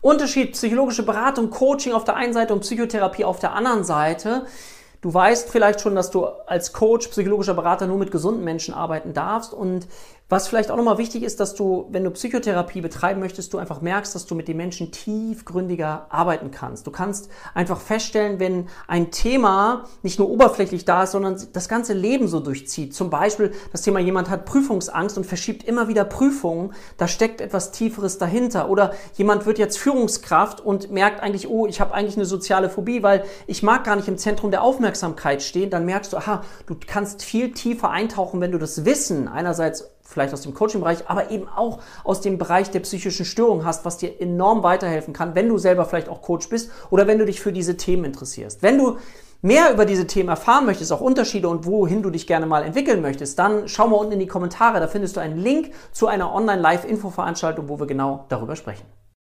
Unterschied psychologische Beratung, Coaching auf der einen Seite und Psychotherapie auf der anderen Seite. Du weißt vielleicht schon, dass du als Coach, psychologischer Berater nur mit gesunden Menschen arbeiten darfst und was vielleicht auch nochmal wichtig ist, dass du, wenn du Psychotherapie betreiben möchtest, du einfach merkst, dass du mit den Menschen tiefgründiger arbeiten kannst. Du kannst einfach feststellen, wenn ein Thema nicht nur oberflächlich da ist, sondern das ganze Leben so durchzieht. Zum Beispiel das Thema, jemand hat Prüfungsangst und verschiebt immer wieder Prüfungen. Da steckt etwas Tieferes dahinter. Oder jemand wird jetzt Führungskraft und merkt eigentlich, oh, ich habe eigentlich eine soziale Phobie, weil ich mag gar nicht im Zentrum der Aufmerksamkeit stehen. Dann merkst du, aha, du kannst viel tiefer eintauchen, wenn du das Wissen einerseits vielleicht aus dem Coaching-Bereich, aber eben auch aus dem Bereich der psychischen Störung hast, was dir enorm weiterhelfen kann, wenn du selber vielleicht auch Coach bist oder wenn du dich für diese Themen interessierst. Wenn du mehr über diese Themen erfahren möchtest, auch Unterschiede und wohin du dich gerne mal entwickeln möchtest, dann schau mal unten in die Kommentare, da findest du einen Link zu einer Online-Live-Info-Veranstaltung, wo wir genau darüber sprechen.